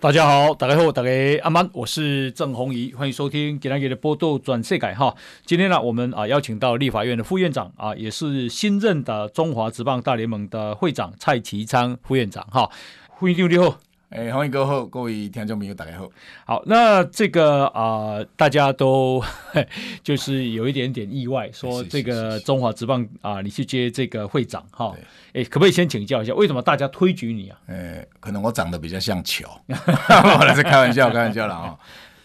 大家好，大家好，大家阿曼，我是郑红怡，欢迎收听今天的波动转色改哈。今天呢，我们啊邀请到立法院的副院长啊，也是新任的中华职棒大联盟的会长蔡其昌副院长哈。欢迎六六。哎，欢迎各位各位听众朋友，大家好。好，那这个啊、呃，大家都 就是有一点点意外，说这个中华职棒啊、呃，你去接这个会长哈。哎，可不可以先请教一下，为什么大家推举你啊？哎，可能我长得比较像球，我来是开玩笑，开玩笑了啊。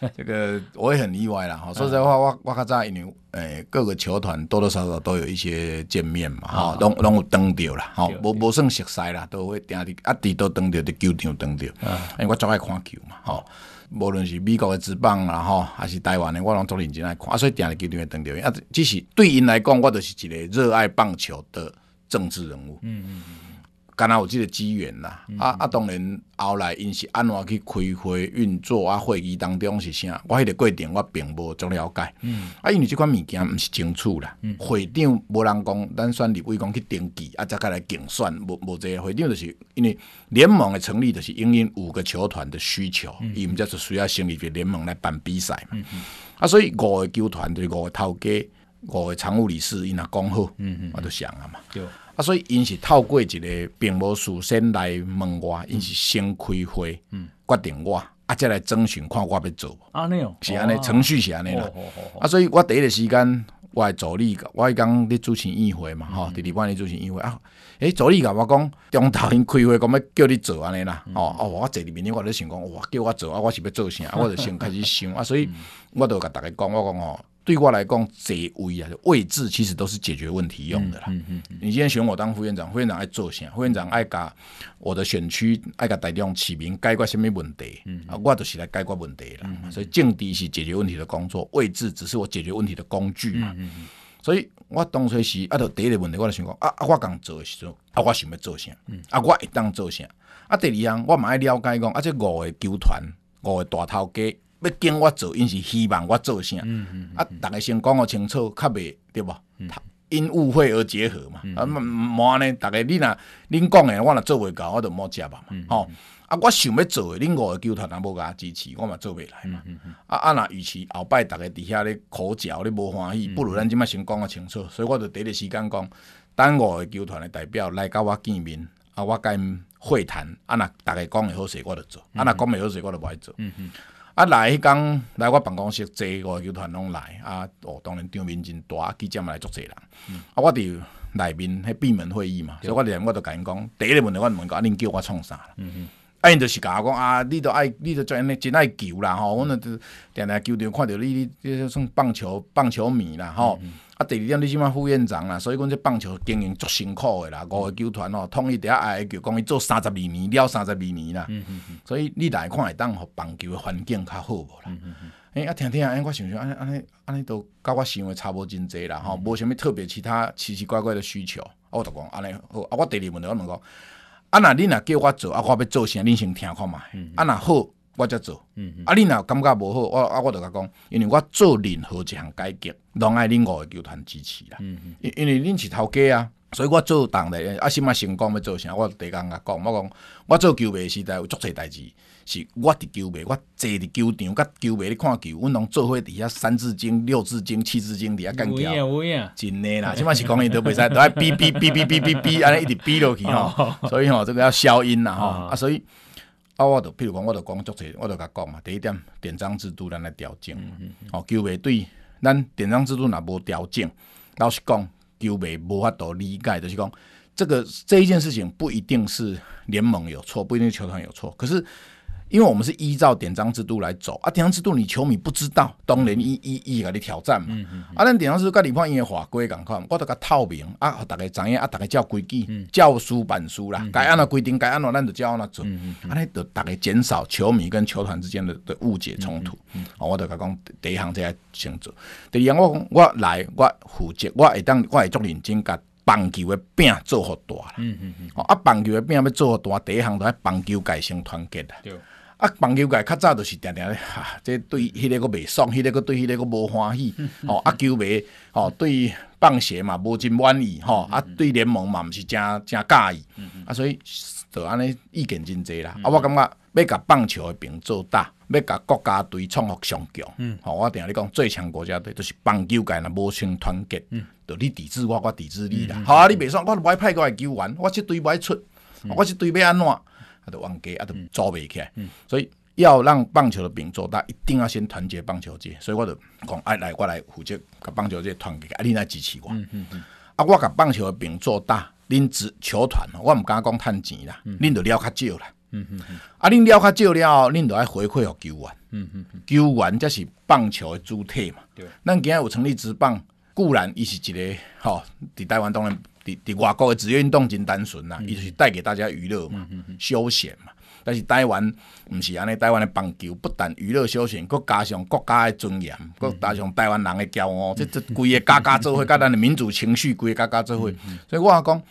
这个我也很意外啦哈。说实在话，我我较早因为诶各个球团多多少少都有一些见面嘛哈，拢拢有登到啦，哈，无无算熟悉啦，都会定伫啊伫都登到伫球场登到，因为我最爱看球嘛，哈，无论是美国的职棒啦吼，还是台湾的，我拢足认真爱看，啊，所以定伫球场登到，啊，只是对因来讲，我就是一个热爱棒球的政治人物。嗯嗯嗯。刚好有这个机缘啦，嗯、啊啊，当然后来因是安怎去开会运作啊，会议当中是啥，我迄个过程我并无足了解。嗯，啊，因为这款物件毋是清楚啦。嗯，会长无人讲，咱选立委讲去登记，啊，再开来竞选，无无这个会长就是因为联盟的成立就是因应五个球团的需求，伊毋则是需要成立一个联盟来办比赛嘛。嗯嗯，啊，所以五个球团对五个头家，五个常务理事，伊若讲好，嗯嗯，我都想啊嘛。对。啊，所以因是透过一个并无事先来问我，因是先开会，嗯，决定我，啊，再来征询看我要做。安尼哦是安尼，程序是安尼啦。啊，所以我第一个时间，我的助理，我系讲你主持议会嘛，吼，第二班你主持议会啊。诶，助理甲我讲，中头因开会，讲要叫你做安尼啦。哦哦，我坐伫面，我咧想讲，哇，叫我做啊，我是要做啥？啊我就先开始想啊，所以我就甲大家讲，我讲哦。对我来讲，职位啊，位置其实都是解决问题用的啦。嗯嗯嗯、你今天选我当副院长，副院长爱做啥？副院长爱甲我的选区爱甲大众市民解决什么问题？啊，我就是来解决问题啦。嗯嗯、所以政治是解决问题的工作，位置只是我解决问题的工具嘛。所以我当初是啊，就第一个问题，我就想讲啊啊，我刚做的时候啊，我想要做啥？嗯、啊，我会当做啥？啊，第二样我嘛爱了解讲啊，这五个球团，五个大头家。要跟我做，因是希望我做啥？嗯嗯、啊，逐个先讲个清楚，较袂对不？嗯、因误会而结合嘛。嗯、啊，莫安尼，逐个你若恁讲诶，我若做袂到，我就莫接嘛。嗯、吼，啊，我想要做诶，恁五个球团也无甲我支持，我嘛做袂来嘛。嗯嗯、啊啊，若与其后摆逐个伫遐咧苦嚼咧无欢喜，不如咱即摆先讲个清楚。所以我就第一个时间讲，等五个球团诶代表来甲我见面，啊，我甲因会谈，啊，若逐个讲诶好势，我就做；啊，若讲袂好势，我就无爱做。啊，来迄工来我办公室坐个球团拢来啊！哦，当然场面真大，记者嘛来足济人。嗯、啊，我伫内面迄闭门会议嘛，所以我连我都甲因讲，第一个问题我问讲，啊，恁叫我创啥？啊，因就是甲我讲啊，你都爱，你都真真爱球啦吼！阮就定定球场看着你，你你算棒球棒球迷啦吼。嗯嗯啊，第二点你即马副院长啦，所以讲这棒球经营足辛苦的啦，五个球团哦，统一底下爱个球，讲伊做三十二年了，三十二年啦。嗯嗯嗯。所以你来看会当互棒球的环境较好无啦？嗯嗯嗯。诶，啊，听听啊，我想想，安尼安尼安尼都甲我想的差无真济啦，吼，无啥物特别其他奇奇怪怪的需求。我就讲安尼好，啊，我第二问题我问讲，啊，若你若叫我做，啊，我要做啥？恁先听看觅。啊，若好。我才做，嗯嗯。啊，你若感觉无好，我啊，我就甲讲，因为我做任何一项改革，拢爱恁五个球团支持啦。因因为恁是头家啊，所以我做当的啊，心啊成功要做啥，我第一工甲讲，我讲我做球迷时代有足侪代志，是我伫球迷，我坐伫球场，甲球迷咧看球，阮拢做伙伫遐三字经、六字经、七字经伫遐干叫，有影有影，真诶啦，即摆是讲伊都袂使，都爱哔哔哔哔哔哔哔，安尼一直哔落去吼，所以吼，这个要消音啦吼，啊，所以。啊，我就譬如讲，我就讲足侪，我就甲讲嘛。第一点，典章制度咱来调整。嗯嗯嗯。哦，球迷对咱典章制度若无调整，老实讲，球迷无法度理解，就是讲这个这一件事情不一定是联盟有错，不一定是球团有错，可是。因为我们是依照典章制度来走啊，典章制度你球迷不知道，当然一一一个你挑战嘛。嗯嗯嗯、啊，咱典章制度跟立法院的法规共款，我都甲透明啊，大家知影啊，大家照规矩，照书办书啦，该按照规定该按怎咱就照按怎做。啊，尼就大家减少球迷跟球团之间的的误解冲突。嗯嗯嗯、我就甲讲第一项这样先做。第二项我我来我负责，我会当我会足认真甲棒球的饼做好大啦。嗯嗯嗯。啊，棒球的饼要做好大，第一项就系棒球界先团结啦。对。啊，棒球界较早就是定定咧，哈，这对迄个个袂爽，迄个个对迄个个无欢喜。哦，啊球迷，哦对棒协嘛无真满意，吼，啊对联盟嘛毋是诚诚介意。啊，所以就安尼意见真侪啦。啊，我感觉要甲棒球的饼做大，要甲国家队创复上强。嗯。吼，我定下咧讲最强国家队，就是棒球界若无先团结。嗯。就你抵制我，我抵制你啦。好啊，你袂爽，我无爱派过来球员，我即队无爱出，我即队要安怎？啊，都忘记，啊，都做袂起来。嗯、所以要让棒球的饼做大，一定要先团结棒球界。所以我就讲，哎，来，我来负责甲棒球界团结，啊，你来支持我。嗯嗯嗯、啊，我甲棒球的饼做大，恁职球团，我毋敢讲趁钱啦，恁就了较少啦。嗯嗯嗯、啊，恁了较少了后，恁就爱回馈予球员。嗯嗯嗯、球员才是棒球的主体嘛。对。咱今日有成立职棒，固然伊是一个，吼、哦，伫台湾当然。伫伫外国的职业运动真单纯啦，伊、嗯、就是带给大家娱乐嘛、嗯、休闲嘛。但是台湾毋是安尼，台湾的棒球不但娱乐休闲，佮加上国家的尊严，搁、嗯、加上台湾人的骄傲，即即规个家家做伙，甲咱的民族情绪规个家家做伙。所以我讲，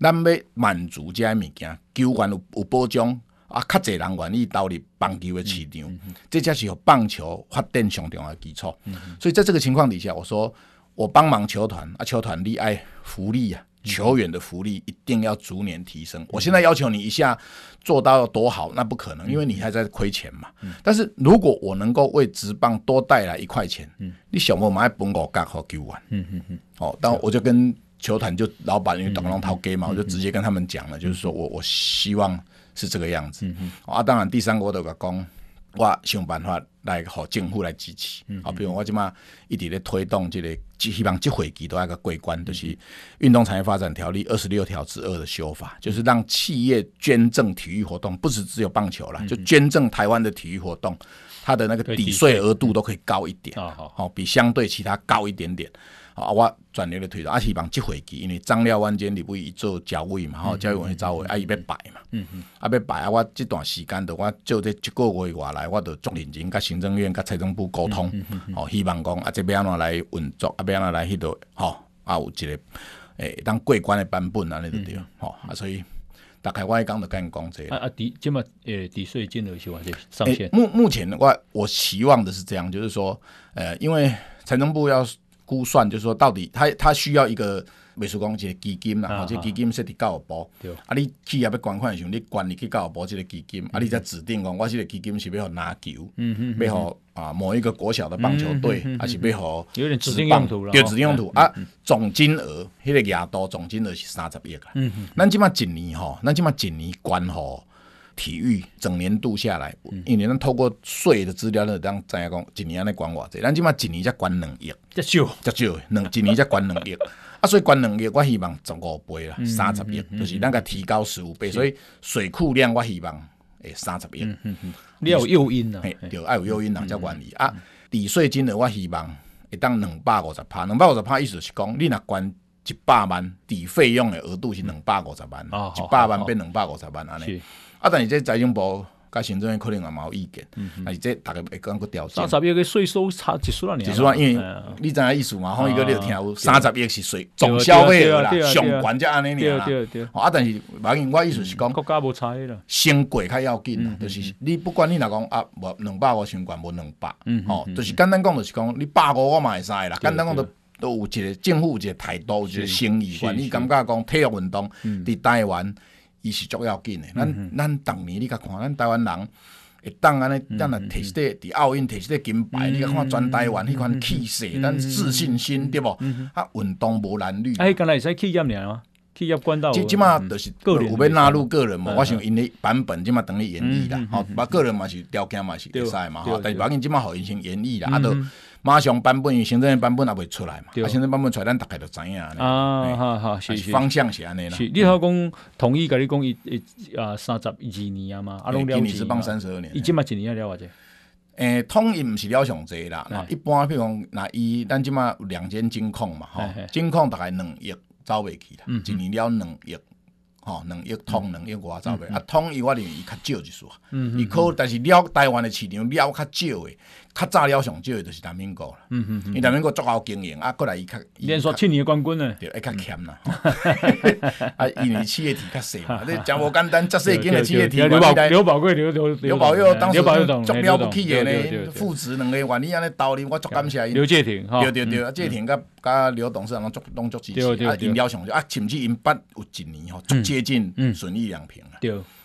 咱要满足这些物件，球员有有保障，啊，较侪人愿意投入棒球的市场，这才是有棒球发展上重要的基础。所以在这个情况底下，我说我帮忙球团啊，球团你爱福利啊。球员的福利一定要逐年提升。我现在要求你一下做到多好，那不可能，因为你还在亏钱嘛。但是如果我能够为职棒多带来一块钱，你小莫买本我干好球完。嗯嗯嗯。哦，但我就跟球团就老板因为董龙涛给嘛，我就直接跟他们讲了，就是说我我希望是这个样子。啊，当然第三个我都讲。我想办法来和政府来支持，好，比如我即马一直咧推动这个，希望这会期都要个过关，就是《运动产业发展条例》二十六条之二的修法，就是让企业捐赠体育活动，不是只有棒球啦，就捐赠台湾的体育活动，它的那个抵税额度都可以高一点，好，比相对其他高一点点。啊，我全力咧推动，啊，希望即会期，因为张廖万坚立委做教委嘛，吼，教育委员召委，啊，伊要摆嘛，嗯嗯，啊，要摆啊，我这段时间，我就这一个月外来，我着足认真，甲行政院、甲财政部沟通，吼，希望讲啊，这要安怎来运作，啊，要安怎来迄度，吼，啊，有一个诶，当过关的版本啊，那就对，吼，啊，所以大概我一讲就跟你讲这个，啊啊，抵，即嘛，诶，抵税金额是话这上限，目目前我我希望的是这样，就是说，呃，因为财政部要。估算就是说，到底他他需要一个美术工一个基金啦，这基金设立教育部。啊，你企业要捐款的时候，你管理去教育部这个基金，啊，你再指定讲，我这个基金是要拿球，要好啊某一个国小的棒球队，还是要好有点指定用途了，对，指定用途啊，总金额迄个额度总金额是三十亿啦。嗯嗯，咱起码一年吼，咱起码一年捐吼。体育整年度下来，因为咱透过税的资料呢，当知影讲一年安尼管偌济，咱即码一年才管两亿，才少，才少，两一年才管两亿，啊，所以管两亿，我希望十五倍啦，三十亿，就是咱个提高十五倍，所以水库量我希望诶三十亿，你要有诱因呐，对，要有诱因人，才管理。啊，抵税金额我希望会当两百五十趴，两百五十趴意思是讲，你若管一百万抵费用的额度是两百五十万，一百万变两百五十万安尼。啊，但是这财政部甲行政院可能也有意见，但是这大家会讲个调整。三十亿个税收差几十万，几十万，因为你知影意思嘛？吼，一个你有听有，三十亿是税总消费额啦，上悬才安尼尔啦。啊，但是反正我意思是讲，国家无差啦，先过较要紧，就是你不管你若讲啊，无两百五先管无两百，吼，就是简单讲就是讲，你百五我嘛会使啦。简单讲都都有一个政府有一个态度，有一个心意，你感觉讲体育运动伫台湾。伊是足要紧的，咱咱逐年你甲看，咱台湾人会当安尼，咱来摕一个伫奥运摕一个金牌，你甲看全台湾迄款气势，咱自信心对无？啊，运动无蓝绿。哎，刚才使企业尔吗？企业管道。即即码就是有要纳入个人嘛，我想因的版本即码等于演绎啦，吼，把个人嘛是条件嘛是会使嘛，吼，但是毕竟即码互因先演绎啦，啊，都。马上版本，行政版本也未出来嘛？啊，行政版本出来，咱大概就知影。啊，好好，是方向是安尼啦。是，你好讲统一，甲你讲一一啊三十二年啊嘛，啊拢了解。是放三十二年。伊即嘛一年了偌济？诶，统一毋是了上济啦。一般譬如讲，那伊咱即嘛有两间金控嘛，吼，金控大概两亿走袂去啦，一年了两亿。吼，两亿通两亿外走袂，啊统一我认为伊较少一数，伊可但是了台湾的市场了较少的。较早了上少的就是南明国，嗯嗯嗯，因南明国足够经营，啊，过来伊较连续七年冠军呢，对，会较欠啦，啊，因为企业体较细嘛，你讲无简单，遮细间的企业体，刘宝刘宝贵刘刘刘宝佑当时足了不起的呢，父子两个愿意安尼斗阵，我足感谢伊。刘介廷，对对对，介廷甲甲刘董事长足拢足支持，啊，因了上少，啊，甚至因捌有一年吼，足接近损益两平啊。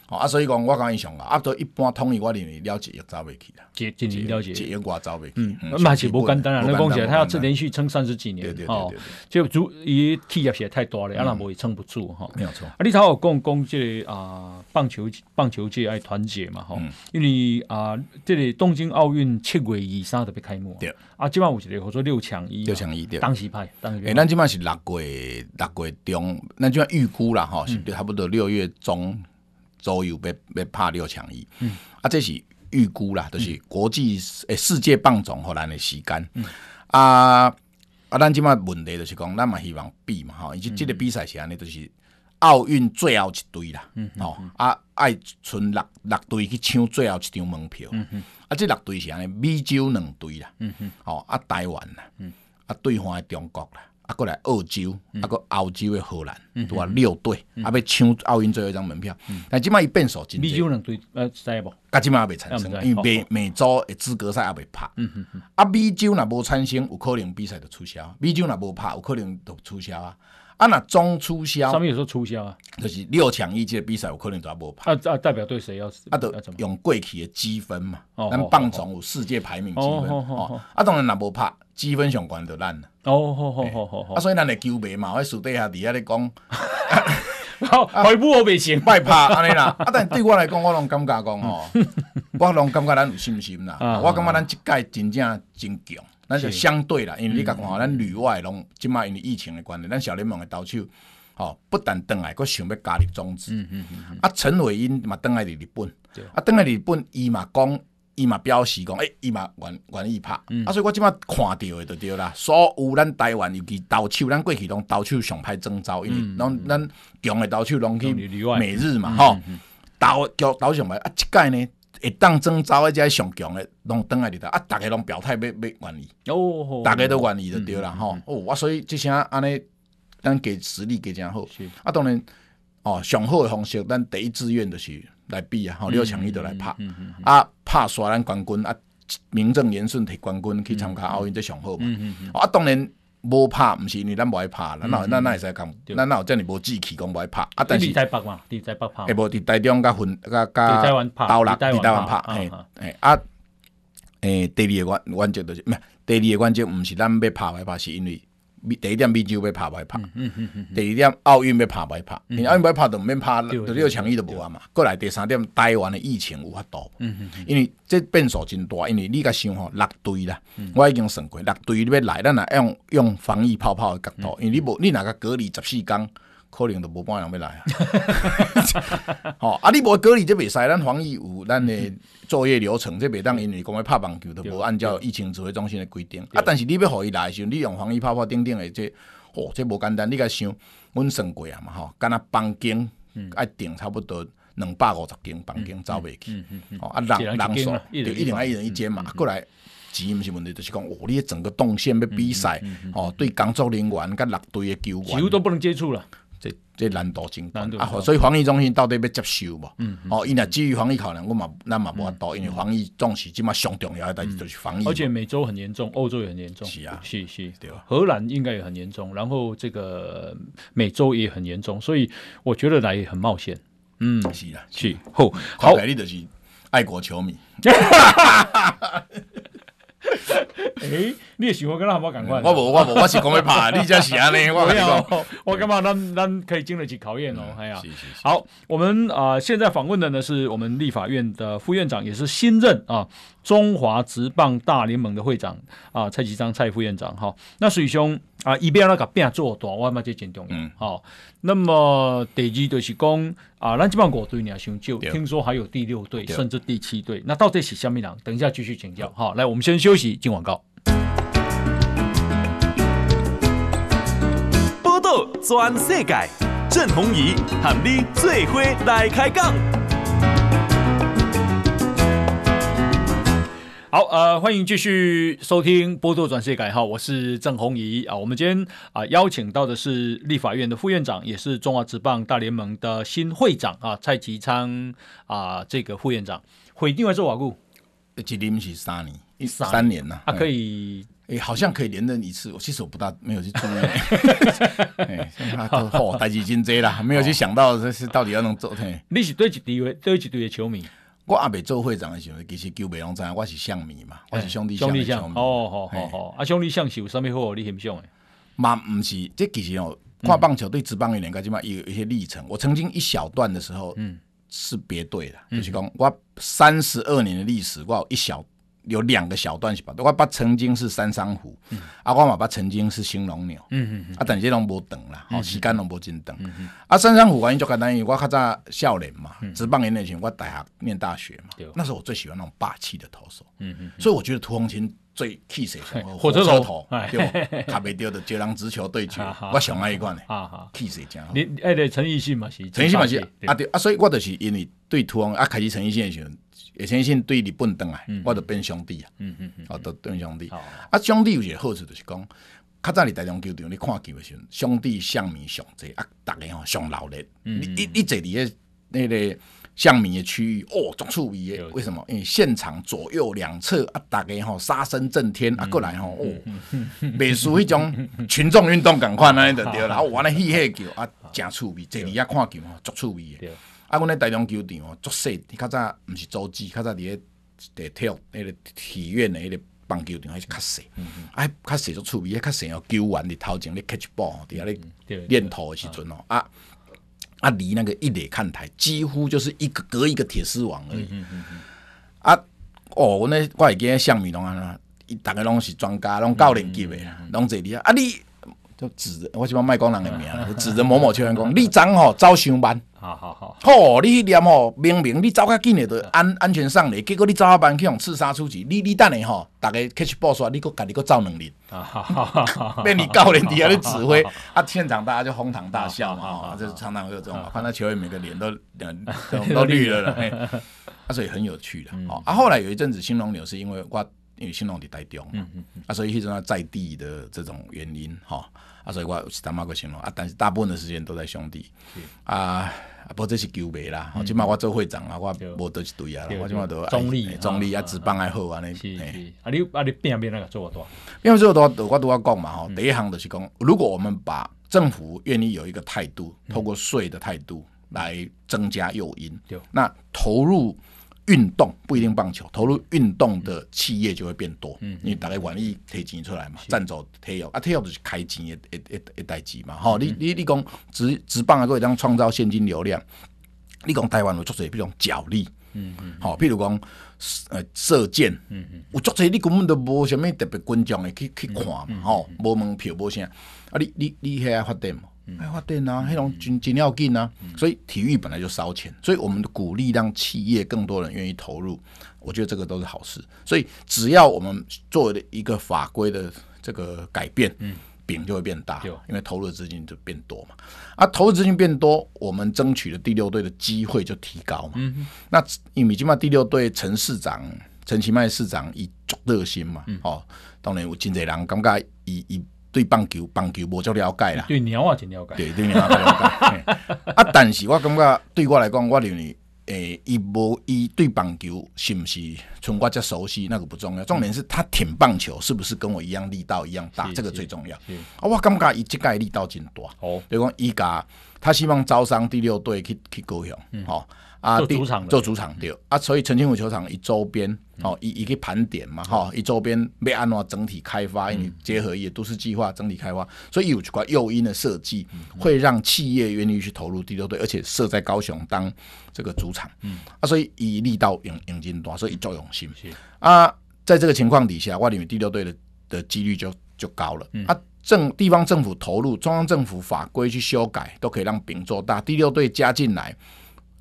对。啊，所以讲我讲伊上啊，啊，都一般统一我认为了解也走袂去啦，解解了解，解我走袂去。嗯，嘛是无简单啊，那讲起来，他要连续撑三十几年，对对哦，就主伊企业实在太大了，啊，那无也撑不住哈。没有错。啊，你头有讲讲这个啊，棒球棒球界爱团结嘛，哈，因为啊，这个东京奥运七月二三特别开幕，对，啊，今晚有一个叫做六强一，六强一，当时派，当时。诶，咱今晚是六月六月中，咱今晚预估啦，哈，是差不多六月中。左右要要拍六强一，嗯、啊，这是预估啦，就是国际诶、嗯、世界棒总后来的时间，嗯、啊啊，咱即马问题就是讲，咱嘛希望比嘛吼，以及即个比赛是安尼，就是奥运最后一队啦，嗯嗯、哦，啊，爱剩六六队去抢最后一张门票，嗯嗯、啊，这六队是安尼，美洲两队啦，嗯嗯、哦，啊，台湾啦，嗯、啊，对方的中国啦。啊，过来澳洲，啊，个澳洲的荷兰，都话六队，啊，要抢奥运最后一张门票。但即摆伊变数真多。美洲两队，呃，知无？甲即摆也未产生，因为美美洲的资格赛也未拍。啊，美洲若无产生，有可能比赛就取消。美洲若无拍，有可能就取消啊。啊，若总取消，上面有说取消啊，就是六强一届比赛有可能就无拍。啊啊，代表队谁要？啊，就用过去的积分嘛。咱棒总有世界排名积分。哦，啊，当然若无拍。积分上关就烂了哦，好好好好好，啊，所以咱的球迷嘛，喺树底下底下咧讲，好，回补我未行，拜拍安尼啦。啊，但对我来讲，我拢感觉讲吼，我拢感觉咱有信心啦。我感觉咱即届真正真强，咱就相对啦，因为你甲看，咱旅外拢即马因为疫情的关系，咱小联盟的投手，吼，不但登来，佫想要加入中职。嗯嗯嗯。啊，陈伟英嘛登来伫日本，啊，登来日本伊嘛讲。伊嘛表示讲，诶、欸，伊嘛愿愿意拍，嗯、啊，所以我即马看到诶就对啦。所有咱台湾尤其投手，咱过去拢投手上歹征招，因为拢咱强诶投手拢去美日嘛，吼，投叫投上歹啊，即届呢会当征招诶，即个上强诶拢倒来伫搭，啊，逐个拢表态要要愿意，哦，逐个都愿意就对啦，吼，哦，我所以即声安尼，咱给实力给诚好，是。啊，当然，哦，上好诶方式，咱第一志愿就是。来比啊！吼，六强一都来拍，啊，拍刷咱冠军啊，名正言顺摕冠军去参加奥运，这上好嘛。啊，当然无拍，毋是因为咱无爱拍，咱哪咱哪会使讲，咱哪有遮尔无志气讲无爱拍。啊，但是台北嘛，伫台北拍，诶，无伫台中甲分甲甲斗六伫台湾拍，诶诶啊，诶，第二个原原则就是，唔系第二个原则，毋是咱要拍来拍，是因为。第一点，美洲要拍歹拍；第二点，奥运要拍歹拍。你奥运歹拍，就毋免拍，就六强伊都无啊嘛。过来第三点，台湾的疫情有法度，因为这变数真大。因为你甲想吼，六队啦，我已经算过，六队你要来，咱若用用防疫泡泡的角度，因为你无你若甲隔离十四天。可能都无半人要来啊！吼啊！你无隔离，这袂使。咱防疫有咱的作业流程，这袂当因为讲要拍棒球，都无按照疫情指挥中心的规定啊。但是你要互伊来的时候，你用防疫泡泡顶顶的这，哦，这无简单。你甲想，阮算过啊嘛，吼，敢若房间爱订差不多两百五十间房间走袂去。哦啊，人人数就一定爱一人一间嘛。过来钱毋是问题，就是讲哦，你整个动线要比赛，哦，对工作人员甲六队的球员，几乎都不能接触了。这这难度真大啊！所以防疫中心到底要接受无？哦，因为基于防疫考量，我嘛咱嘛无法度，因为防疫总是即嘛上重要的代志就是防疫。而且美洲很严重，欧洲也很严重。是啊，是是，对吧？荷兰应该也很严重，然后这个美洲也很严重，所以我觉得来也很冒险。嗯，是啊，是。好，好，你就是爱国球迷。诶，你也喜欢跟他好赶快？我无，我无，我是讲要拍，你才是安尼，我没有。我干嘛？咱咱可以经得起考验哦。哎呀，好，我们啊，现在访问的呢是我们立法院的副院长，也是新任啊中华职棒大联盟的会长啊蔡其章蔡副院长。哈，那水兄啊，一边那个变做大，我嘛这真重要。好，那么第二就是讲啊，咱这帮五队你要想救听说还有第六队，甚至第七队，那到底是什么人？等一下继续请教。好，来，我们先休息，进广告。报道全世界，郑弘仪喊你最伙来开讲。好，呃，欢迎继续收听《波多转世改》哈，我是郑弘仪啊。我们今天啊、呃、邀请到的是立法院的副院长，也是中华职棒大联盟的新会长啊，蔡其昌啊、呃，这个副院长。会另外做瓦固，一任是三年，一三年呐，啊可以，哎，好像可以连任一次。我其实我不大没有去注意，哎，哦，代志真多啦，没有去想到这是到底要能做。你是对几队？对几队的球迷？我阿未做会长的时候，其实球迷拢知影，我是象迷嘛，我是兄弟象的球迷。哦，好好好，啊，兄弟象是有啥物好？你欣赏诶？嘛，毋是，这其实哦，看棒球对职棒一年，起码有一些历程。我曾经一小段的时候，嗯，是别队的，就是讲我三十二年的历史，我有一小。有两个小段是吧？我爸曾经是三商虎，嗯、啊，我妈爸曾经是兴隆鸟，嗯嗯嗯，啊，但是这拢无长啦，好、嗯，时间拢无真长，嗯嗯，啊，三商虎原因就简单，因为我较早少年嘛，职棒年那前我大学念大学嘛，对。那时候我最喜欢那种霸气的投手，嗯嗯，所以我觉得屠洪卿最气势，火车头，对，卡袂丢的接壤直球对决，我上爱一款的，啊哈，气势强，你哎对陈奕迅嘛是，陈奕迅嘛是，啊对啊，所以我就是因为对屠洪啊开始陈奕迅的时候。也相信对日本登来，我就变兄弟啊，嗯嗯哦，都变兄弟。啊，兄弟有一个好处就是讲，较早你台中球场你看球的时候，兄弟相面上济啊，逐个吼上闹热。你你你坐伫个那个相面的区域，哦，足趣味的。为什么？因为现场左右两侧啊，大家吼杀声震天啊，过来吼哦，袂输迄种群众运动共款 安尼就对啦。啊，玩咧嬉戏球啊，诚趣味，坐伫遐看球吼，足趣味的。啊，阮咧台中球场哦，足细，较早毋是洲际，较早伫个体育迄个体院的迄个棒球场迄是较细，啊，较细足趣味，较细哦，球员伫头前咧 catch ball，伫遐咧练投的时阵哦，啊啊，离那个一垒看台几乎就是一个隔一个铁丝网而已，啊，哦，阮咧我会记象迷拢安怎，伊逐个拢是专家，拢教练级的，拢坐伫啊，啊你。就指着我喜欢卖光人的名，指着某某球员讲：“你昨吼走上班，好好好，吼你去念吼，明明你走较紧的，就安安全上垒，结果你走较慢去用刺杀出去，你你等下吼，大家 catch ball 出来，你搁家己搁走两日，被 你教练底下咧指挥，啊，现场大家就哄堂大笑嘛，啊，就常常会有这种，看到球员每个脸都 都绿了了，啊，所以很有趣的，啊，后来有一阵子新龙牛是因为我。因为新农在台中，嗯嗯嗯、啊，所以迄种在地的这种原因，哈，啊，所以我是他妈个兴农啊，但是大部分的时间都在兄弟，啊啊，不过这是球迷啦，起码、嗯、我做会长啊，我无得一堆啊，我起码都中立，中立啊，职棒还好啊，那是啊，你啊，你变变那个做多，变做多，我都要讲嘛，吼，第一行就是讲，如果我们把政府愿意有一个态度，透过税的态度来增加诱因，嗯、那投入。运动不一定棒球，投入运动的企业就会变多。嗯，因为大家愿意提钱出来嘛，赞助体育啊，体育就是开钱的一一一代志嘛。好，你你你讲直直棒啊，可以当创造现金流量。你讲台湾有足侪，比如讲角力，嗯嗯，好，譬如讲呃射箭，嗯嗯，有足侪你根本都无什么特别观众的去去看嘛，吼，无门票无啥，啊，你你你遐发展嘛？哎，发电啊，那种真真要紧啊，所以体育本来就烧钱，所以我们鼓励让企业更多人愿意投入，我觉得这个都是好事。所以只要我们做的一个法规的这个改变，嗯，饼就会变大，因为投入的资金就变多嘛。啊，投入资金变多，我们争取的第六队的机会就提高嘛。嗯，那因为起码第六队陈市长陈其迈市长以足热心嘛，哦，当然有真济人感觉以以。对棒球，棒球无足了解啦。对鸟啊，真了解。对对鸟啊，了解。啊，但是我感觉对我来讲，我认为，诶，伊无伊对棒球是毋是像我这熟悉，那个不重要。重点是他舔棒球是不是跟我一样力道一样大，这个最重要。啊，我感觉伊这届力道真大。哦，比如讲伊家，他希望招商第六队去去高雄。嗯。好。啊，做主场，做主场对。啊，所以陈清湖球场一周边哦，一一个盘点嘛，哈，一周边被按照整体开发，因为结合也都市计划整体开发，所以有几块诱因的设计，会让企业愿意去投入第六队，而且设在高雄当这个主场，嗯。啊，所以以力道引引进多，所以作用性。啊，在这个情况底下，我认为第六队的的几率就就高了，啊，政地方政府投入，中央政府法规去修改，都可以让饼做大，第六队加进来。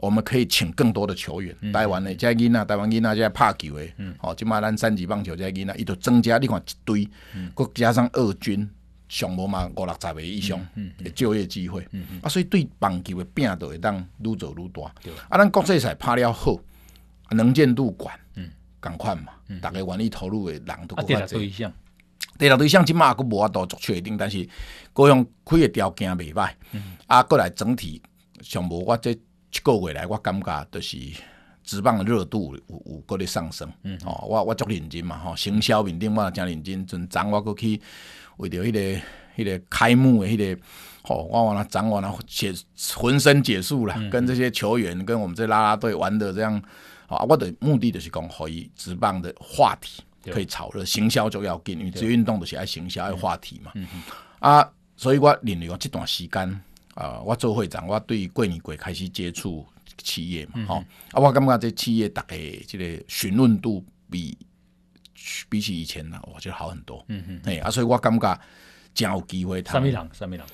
我们可以请更多的球员，台湾的这些囡仔，台湾囡仔这些拍球的，好，今嘛咱三级棒球这些囡仔，伊都增加，你看一堆，再加上二军上无嘛五六十个以上的就业机会，嗯，嗯。啊，所以对棒球的变都会当愈做愈大。啊，咱国际赛拍了好，能见度广，共款嘛，大家愿意投入的人都较侪。第六对象。即马阁无法度做确定，但是各样开的条件袂歹，啊，过来整体上无我这一个月来，我感觉就是职棒的热度有有搁咧上升。哦，我我足认真嘛，吼，行销面顶我也真认真，阵昨我搁去。为着迄个、迄个开幕的迄个，吼，我完了，昨晚了，解浑身解数了，跟这些球员，跟我们这啦啦队玩的这样，啊，我的目的就是讲，可以职棒的话题可以炒热，行销就要紧，因为这运动都是爱行销爱话题嘛。啊，所以我认为讲这段时间，啊，我做会长，我对过年过开始接触企业嘛，吼，啊，我感觉这企业大概这个询问度比。比起以前呢，我觉得好很多。嗯嗯，哎啊，所以我感觉真有机会。三米人？三米人？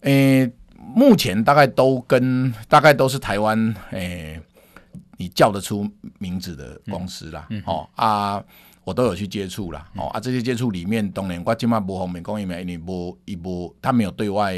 诶，目前大概都跟大概都是台湾诶，你叫得出名字的公司啦。嗯、哦啊，我都有去接触啦。哦啊，这些接触里面，当然我今嘛无方面讲，因为你无一波，他没有对外，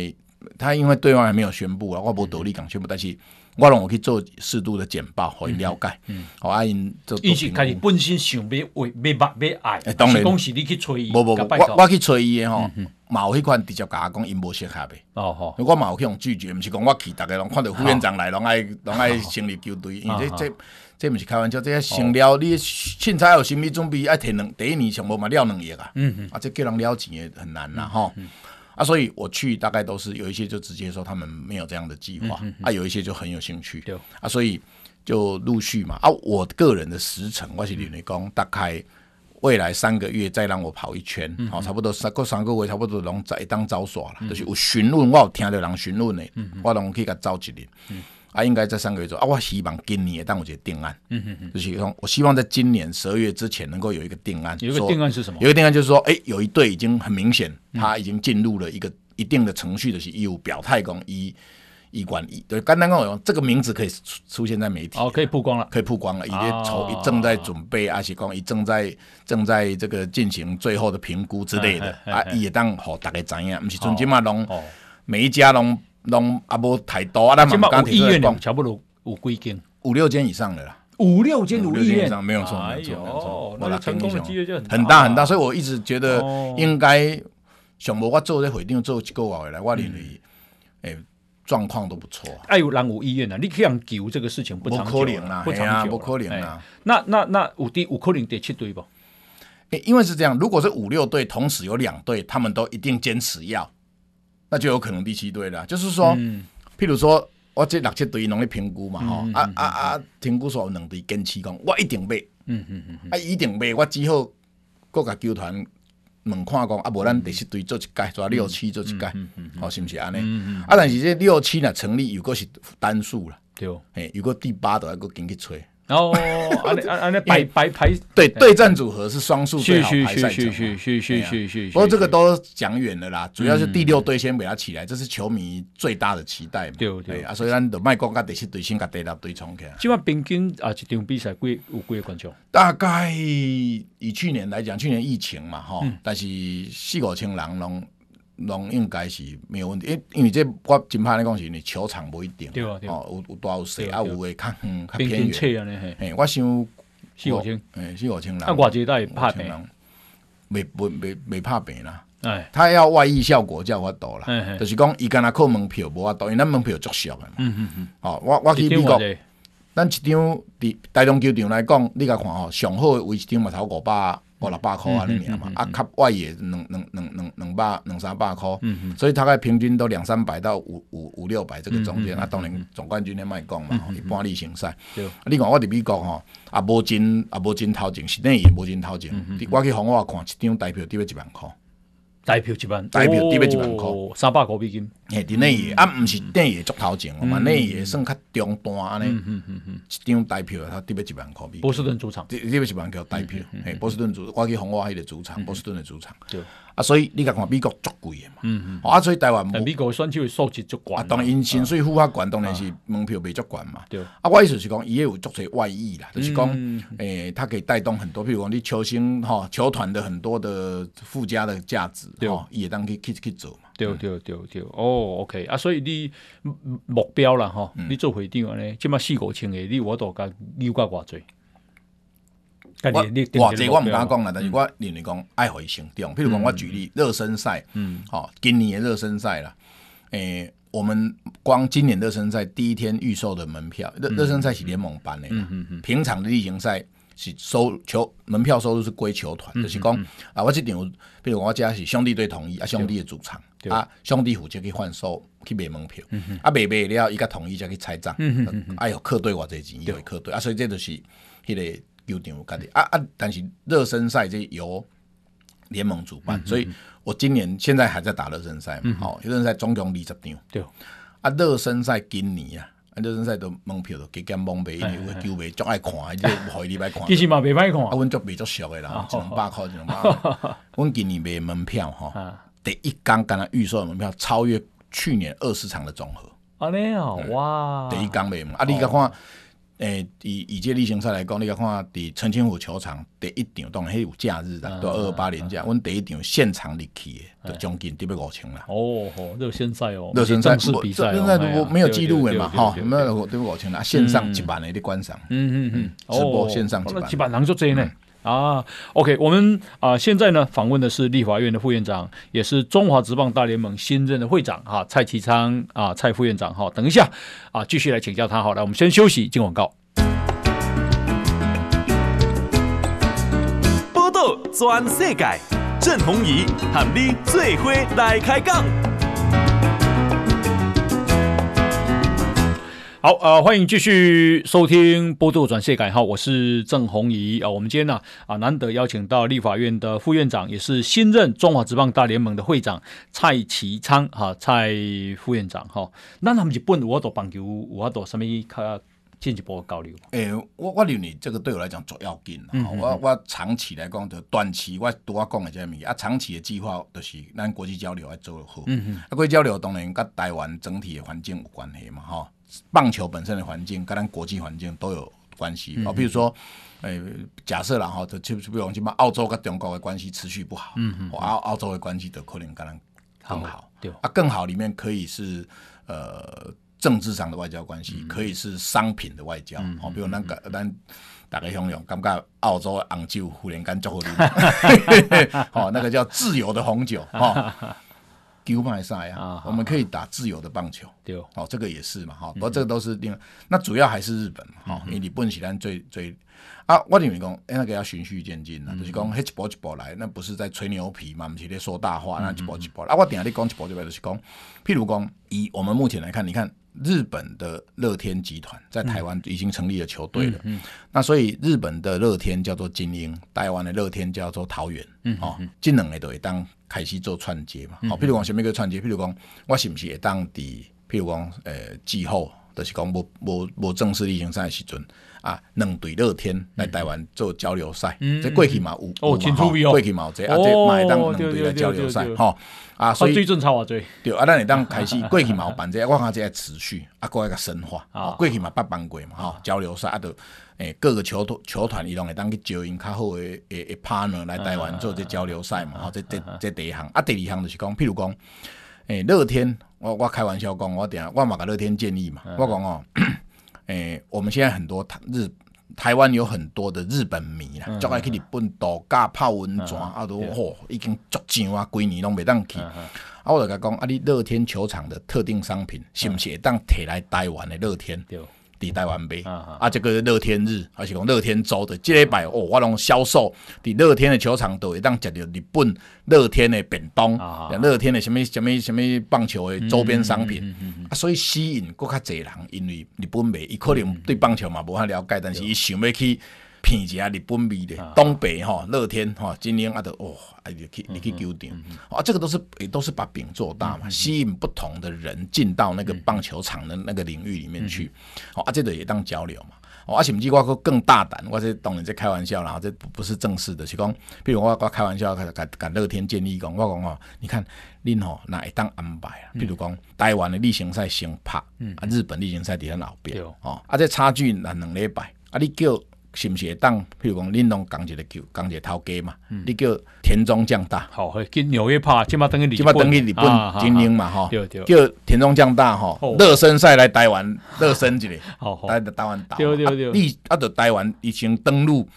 他因为对外还没有宣布啊，我无独立讲宣布，但是。我拢有去做适度的简报，可以了解。嗯，好，阿因做。伊是家己本身想要为要捌要爱，当然讲是你去催伊。无无无，我我去催伊的吼，嘛有迄款直接甲我讲，因无适合的。哦吼，我嘛有去用拒绝，毋是讲我去，逐个拢看到副院长来，拢爱拢爱成立球队。因为这这这毋是开玩笑，这成了你凊彩有心理准备，爱摕两第一年上无嘛了两亿啊。嗯嗯，啊，这叫人了钱也很难呐，吼。啊，所以我去大概都是有一些就直接说他们没有这样的计划，嗯嗯、啊，有一些就很有兴趣，对啊，所以就陆续嘛。啊，我个人的时程，我是认为讲，大概未来三个月再让我跑一圈，好、嗯哦，差不多三个三个月，差不多拢再当招耍了，嗯、就是有询问，我有听到人询问的，嗯、我拢可以甲招一日。嗯啊，应该在三个月左右啊。我希望今年，但我觉得定案，嗯嗯嗯，就是说，我希望在今年十二月之前能够有一个定案。有一个定案是什么？有一个定案就是说，哎、欸，有一队已经很明显，他已经进入了一个一定的程序的义务表态，公一一管一。对，刚刚跟我讲，这个名字可以出出现在媒体，哦，可以曝光了，可以曝光了，已经筹正在准备，而且讲已正在正在这个进行最后的评估之类的啊，也当好大概知影？不是，最起码拢每一家拢。拢也无太多啊，咱嘛刚提出来讲，差不多有几间，五六间以上的啦，五六间五六间以上，没有错，没有错，没有错。那成功的几率就很大很大，所以我一直觉得应该，想无我做这会定做一个月来，我认为，诶，状况都不错。哎有人有医院啊，你可以让救这个事情不长久啦，不长久，不可能啦。那那那五第五可能第七队不？诶，因为是这样，如果是五六队同时有两队，他们都一定坚持要。那就有可能第七队了，就是说，嗯、譬如说，我这六七队拢咧评估嘛，吼、嗯，啊啊啊，评估说有两队坚持讲，我一定买，嗯嗯嗯，啊一定买，我只好各个球团问看讲，啊无咱第七队做一届，做六七做一届，哦，是毋是安尼？啊，但是这六七若成立，如果是单数了，对，诶，如果第八都还佫紧去吹。哦，安尼安尼排排排，对对战组合是双数最好排赛程嘛。不过这个都讲远了啦，主要是第六队先给他起来，这是球迷最大的期待嘛。对对啊，所以咱就卖国家第七队先甲第六队冲起来。今晚平均啊，一场比赛几有几个观众？大概以去年来讲，去年疫情嘛，哈，但是四五千人拢。拢应该是没有问题，因因为这我真怕你讲是，你球场不一定，哦，有有大有小，啊有诶较远较偏远。嘿，我想四五千，诶四五千人。啊，外籍倒会拍病，未未未未拍病啦。哎，他要外溢效果才有法度啦。就是讲伊干若靠门票无法度，因为咱门票足俗诶嘛。嗯嗯嗯。哦，我我去美国，咱一张伫台中球场来讲，你甲看吼，上好诶位一张嘛头五百。五六百块啊，你嘛。啊，较外也两两两两两百两三百箍，所以大概平均都两三百到五五五六百这个中间。啊，当然总冠军咧莫讲嘛，一般例行赛。你看我伫美国吼，也无真也无真头前，室内也无真头前。我去红我看一张台票得要一万块，台票一万，代票得要一万块，三百块美金。嘿，伫内野啊，毋是内野足头前哦嘛，内野算较中端安尼，一张代票他得要一万块币。波士顿主场，得得要一万箍代票，嘿，波士顿主，我去红我迄个主场，波士顿的主场。对，啊，所以你甲看美国足贵的嘛，啊，所以台湾美国选手的素质足悬，啊，当然因薪水付较悬，当然是门票袂足悬嘛。对，啊，我意思是讲，伊也有足侪外溢啦，就是讲，诶，它可以带动很多，譬如讲你球星吼，球团的很多的附加的价值，对，伊会当去去去做嘛。对对对对，哦，OK。啊，所以你目标啦吼，你做会长安尼，即码四五千个，你我都甲有甲偌济。我偌济我毋敢讲啦，但是我认为讲爱互伊成长。譬如讲我举例热身赛，嗯，好，今年的热身赛啦，诶，我们光今年热身赛第一天预售的门票，热热身赛是联盟办的，嗯嗯嗯，平常的例行赛。是收球门票收入是归球团，就是讲啊，我这场，比如我家是兄弟队统一啊，兄弟的主场啊，兄弟负责去换收去卖门票，啊，卖卖了伊甲统一才去拆账，哎哟，客队偌济钱，因为客队啊，所以这就是迄个球场家己啊啊，但是热身赛这由联盟主办，所以我今年现在还在打热身赛嘛，好，热身赛总共二十场，对，啊，热身赛今年啊。热身赛都门票都加减蒙卖，因为球迷足爱看，即个互伊礼拜看。其实嘛，袂歹看。啊，阮足卖足俗诶啦，一两百块，一两百块。阮今年卖门票吼，第一工敢若预售门票超越去年二十场的总和。安尼哦，哇！第一天卖嘛，啊，你甲看。诶，以以这例行赛来讲，你看伫陈清湖球场第一场，当然还有假日啦，到二二八连假。阮第一场现场入去的，就将近得要五千啦。哦吼，热身赛哦，热身赛是比赛，热身赛如果没有记录的嘛，吼，没有得五千啦。线上一万的你观赏，嗯嗯嗯，直播线上一万，一万人就这呢。啊，OK，我们啊现在呢访问的是立法院的副院长，也是中华职棒大联盟新任的会长哈，蔡其昌啊，蔡副院长哈，等一下啊继续来请教他。好，来我们先休息，进广告。报道全世界，郑弘仪喊你最伙来开讲。好，呃，欢迎继续收听《波多转世改》哈，我是郑红怡啊。我们今天呢啊，难得邀请到立法院的副院长，也是新任中华职棒大联盟的会长蔡其昌哈，蔡副院长哈。那他们日本有法度棒球，有法度什么较进一步的交流？诶、欸，我我认为这个对我来讲最要紧。我我长期来讲，就短期我对我讲的这物啊，长期的计划就是咱国际交流要做好。嗯嗯，啊，国际交流当然跟台湾整体的环境有关系嘛，哈。棒球本身的环境跟咱国际环境都有关系。啊，比如说，诶，假设啦哈，就就比如讲，嘛，澳洲跟中国的关系持续不好，嗯嗯，澳澳洲的关系的可能跟咱更好，对，啊，更好里面可以是呃政治上的外交关系，可以是商品的外交，好，比如咱个咱大家想想，感觉澳洲的红酒忽然间做好啉，好，那个叫自由的红酒，哈。丢麦赛啊，我们可以打自由的棒球，对，哦，这个也是嘛，哈，不过这个都是另外，那主要还是日本嘛，哈，因为日本喜欢最最啊，我认为讲，哎，那个要循序渐进啦，就是讲一步一步来，那不是在吹牛皮嘛，不是在说大话，那一步一步来啊，我顶下你讲一步一步就是讲，譬如讲，以我们目前来看，你看日本的乐天集团在台湾已经成立了球队了，那所以日本的乐天叫做精英，台湾的乐天叫做桃园，哦，这两个都会当。开始做串接嘛，好，譬如讲什么叫串接？譬如讲，我是不是会当地？譬如讲，呃，季后就是讲无无无正式例行赛的时阵啊，两队乐天来台湾做交流赛，这过去嘛有哦，过去嘛有这啊，这买当两队来交流赛，哈啊，所以最正常话最。对啊，咱会当开始 过去嘛有办这，我看这持续啊，过一个深化啊，过去嘛八办过嘛，哈，交流赛啊都。诶，各个球团球团伊拢会当去招因较好诶诶诶 partner 来台湾做这交流赛嘛，吼，这这这第一项，啊，第二项就是讲，譬如讲，诶，乐天，我我开玩笑讲，我等下我嘛甲乐天建议嘛，我讲哦，诶，我们现在很多台日台湾有很多的日本迷啦，就爱去日本度假泡温泉，啊都吼已经足上啊，几年拢袂当去，啊，我就甲讲，啊，你乐天球场的特定商品，是不是会当摕来台湾的乐天？伫台湾买。啊，这个乐天日还是讲乐天周的，即礼拜哦，我拢销售伫乐天的球场都会当食到日本乐天的便当，乐天的什么什么什么棒球的周边商品。啊，所以吸引搁较侪人，因为日本买，伊可能对棒球嘛无遐了解，但是伊想要去品一下日本味的，东北哈乐天哈金鹰啊的哇，你去你去球场。啊，这个都是也都是把饼做大嘛，吸引不同的人进到那个棒球场的那个领域里面去，哦啊，这个也当交流嘛。而且唔知我个更大胆，我这当然在开玩笑啦，这不不是正式的，是讲，比如我我开玩笑，甲甲甲乐天建议讲，我讲哦，你看恁吼哪会当安排啊？比如讲台湾的例行赛先拍，啊日本例行赛伫咱后边，哦，啊这差距那两礼拜，啊你叫。是毋是会当？譬如讲，恁拢讲一个球，讲一个头家嘛。你叫田中将大，好，去纽约拍，即马等于即马等于日本精英嘛，吼。叫田中将大，吼，热身赛来台湾热身一下，来台湾打。对对对。你啊，到台湾已经登陆，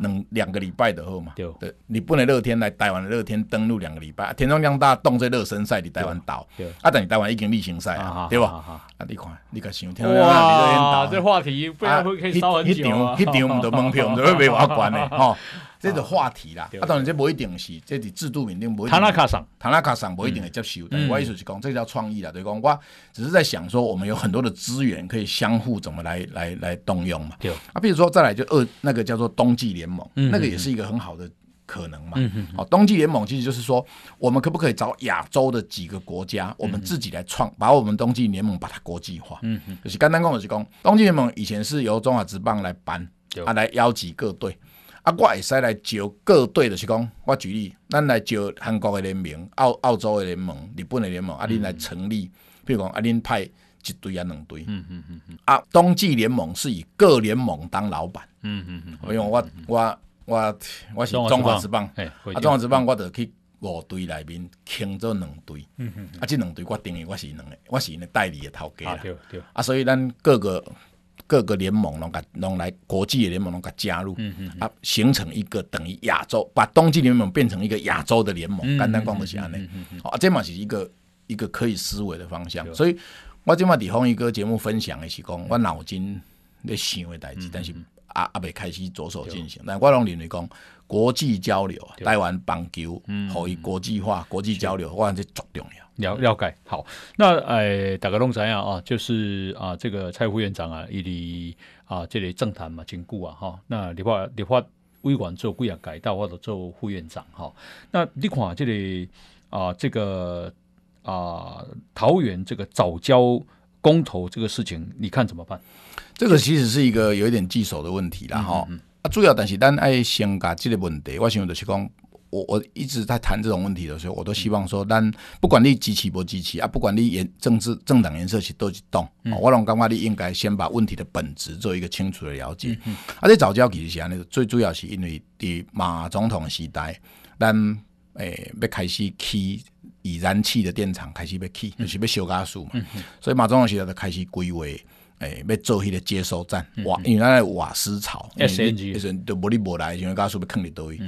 两两个礼拜的后嘛。对。日本的乐天来台湾的乐天登陆两个礼拜，田中将大动作热身赛伫台湾打。啊，等于台湾已经例行赛啊，对吧？啊，你看，你个想，哇，这话题不然会可以烧很久啊。唔得门票，唔得会被挖关的 吼，这个话题啦。啊，当然这不一定是，这是制度面定不一定。塔纳卡桑，塔纳卡桑不一定会接受。但我意思是讲，这叫创意啦，对讲。我只是在想说，我们有很多的资源可以相互怎么来来来动用嘛。对。啊，比如说再来就二那个叫做冬季联盟，那个也是一个很好的可能嘛。好，冬季联盟其实就是说，我们可不可以找亚洲的几个国家，我们自己来创，把我们冬季联盟把它国际化。嗯嗯。就是刚刚讲就是讲，冬季联盟以前是由中华职棒来办。啊，来邀集各队，啊，我会使来招各队，就是讲，我举例，咱来招韩国的联盟、澳澳洲的联盟、日本的联盟，啊，恁来成立，比如讲，啊，恁派一队啊，两队，嗯嗯嗯嗯，啊，冬季联盟是以各联盟当老板，嗯嗯嗯，因为我我我我是中华职棒，啊，中华职棒我就去五队内面倾做两队，嗯嗯，啊，这两队我定义我是两个，我是因个代理的头家啦，对对，啊，所以咱各个。各个联盟拢甲拢来国际的联盟拢甲加入，嗯嗯，啊，形成一个等于亚洲，把冬季联盟变成一个亚洲的联盟，简单讲就是安尼，啊，这嘛是一个一个可以思维的方向。所以我今嘛伫方一哥节目分享的是讲，我脑筋咧想的代志，但是啊啊未开始着手进行。但我拢认为讲国际交流，台湾棒球，可以国际化、国际交流，我感觉足重要。了了解好，那诶，大家拢知影啊，就是啊，这个蔡副院长啊，伊哩啊，这里政坛嘛，真久啊，哈。那立法立法委员做几啊改到或者做副院长哈。那你看这里啊，这个啊，桃园这个早教公投这个事情，你看怎么办？这个其实是一个有一点棘手的问题啦，哈、嗯。啊，主要但是咱爱先把这个问题，我想就是讲。我我一直在谈这种问题的时候，我都希望说，但不管你支持不支持啊，不管你颜政治政党颜色是都是动，嗯、我拢感觉你应该先把问题的本质做一个清楚的了解。嗯嗯、而且藻礁其实是安尼，最主要是因为伫马总统时代，咱诶要开始起以燃气的电厂开始要起，就是要烧加速嘛，所以马总统时代就开始规划诶要做迄个接收站，瓦、嗯、因为咱的瓦斯槽，S N G，就无你无来，因为加速要坑伫倒位。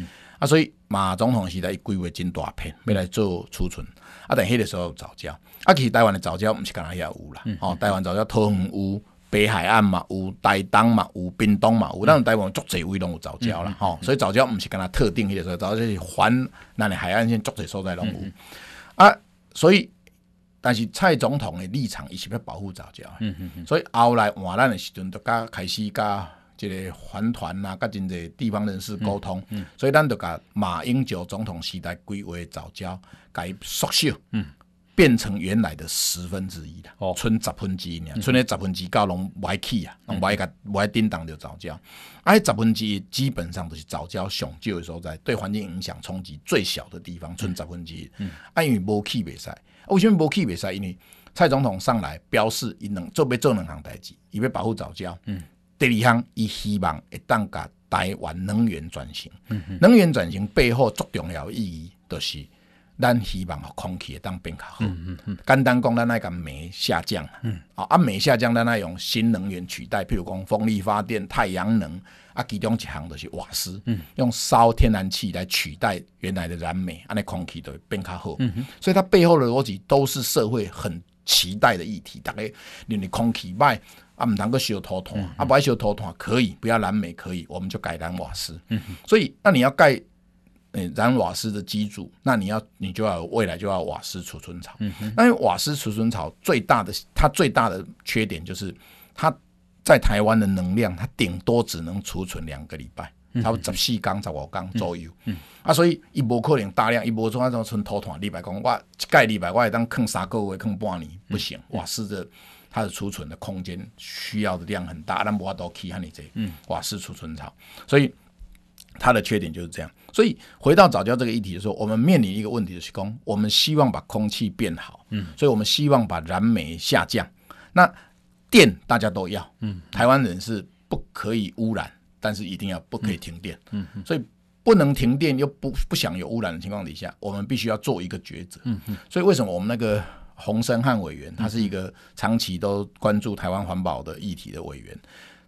嗯啊，所以马总统时代伊规划真大片，要来做储存。啊，但迄个时候藻礁，啊，其实台湾的藻礁毋是干那遐有啦。哦，台湾藻礁桃园有，北海岸嘛有，台东嘛有，屏东嘛有，咱台湾足侪位拢有藻礁啦。吼，所以藻礁毋是干那特定迄个时候，藻礁是环咱的海岸线足侪所在拢有。啊，所以，但是蔡总统的立场伊是要保护藻礁。嗯嗯嗯。所以后来换咱的时阵，就加开始加。这个环团啊，甲真侪地方人士沟通，嗯。嗯、所以咱就甲马英九总统时代规划藻礁，改缩小，嗯，变成原来的十分之一啦，哦，剩十分之一呢，剩咧十分之九拢歪去啊，拢歪个歪叮当的藻礁，哎、嗯，十分之一基本上都是藻礁上少的所在，对环境影响冲击最小的地方，剩十分之一，嗯，啊，因为无去袂使，为什么无去袂使？因为蔡总统上来表示，伊能做要做两项代志，伊要保护早教，嗯。第二项，伊希望会当甲台湾能源转型。嗯、能源转型背后最重要意义，就是咱希望空气会当变较好。简单讲，咱爱甲煤下降。嗯、啊，煤下降，咱爱用新能源取代，譬如讲风力发电、太阳能。啊，其中一项就是瓦斯，嗯、用烧天然气来取代原来的燃煤，安尼空气就会变较好。嗯、所以它背后的逻辑都是社会很期待的议题。大概你的空气歹。啊，唔能够烧土炭，啊，不爱烧土炭可以，不要燃煤可以，我们就改燃瓦斯。嗯、所以，那你要盖诶燃瓦斯的机组，那你要你就要未来就要瓦斯储存槽。嗯、那因为瓦斯储存槽最大的它最大的缺点就是它在台湾的能量，它顶多只能储存两个礼拜，差不多十四缸、十五缸左右。嗯嗯、啊，所以伊无可能大量，伊无从那种存土团礼拜讲，我一盖礼拜我会当坑三个月、坑半年，不行。瓦斯的它的储存的空间需要的量很大，咱无法度起和你这，嗯。瓦斯储存槽，所以它的缺点就是这样。所以回到早教这个议题的时候，我们面临一个问题是空，我们希望把空气变好，嗯，所以我们希望把燃煤下降，那。电大家都要，嗯，台湾人是不可以污染，但是一定要不可以停电，嗯，所以不能停电又不不想有污染的情况底下，我们必须要做一个抉择，嗯，所以为什么我们那个洪森汉委员，他是一个长期都关注台湾环保的议题的委员，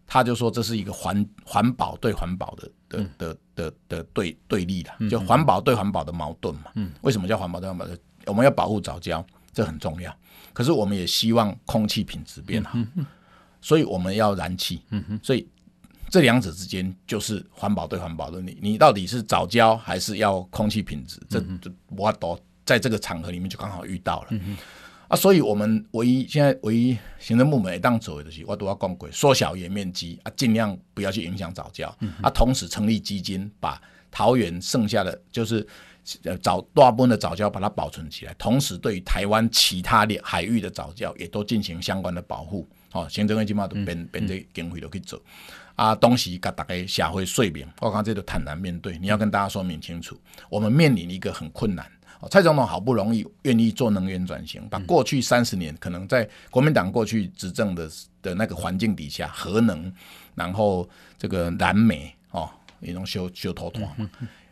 他就说这是一个环环保对环保的的的的的对对立的，就环保对环保的矛盾嘛，嗯，为什么叫环保对环保的？我们要保护早教，这很重要。可是我们也希望空气品质变好，所以我们要燃气。所以这两者之间就是环保对环保的你，你到底是早教还是要空气品质？这这我都在这个场合里面就刚好遇到了。啊，所以我们唯一现在唯一行政部门当走的是，我都要讲过，缩小园面积啊，尽量不要去影响早教啊，同时成立基金，把桃园剩下的就是。呃，早大部分的早教把它保存起来，同时对于台湾其他的海域的早教也都进行相关的保护。哦，行政院起码都编编这经费都去做。啊，东西给大家社会说明，我刚这都坦然面对。你要跟大家说明清楚，我们面临一个很困难。蔡总统好不容易愿意做能源转型，把过去三十年可能在国民党过去执政的的那个环境底下，核能，然后这个燃煤哦，也能修修头团，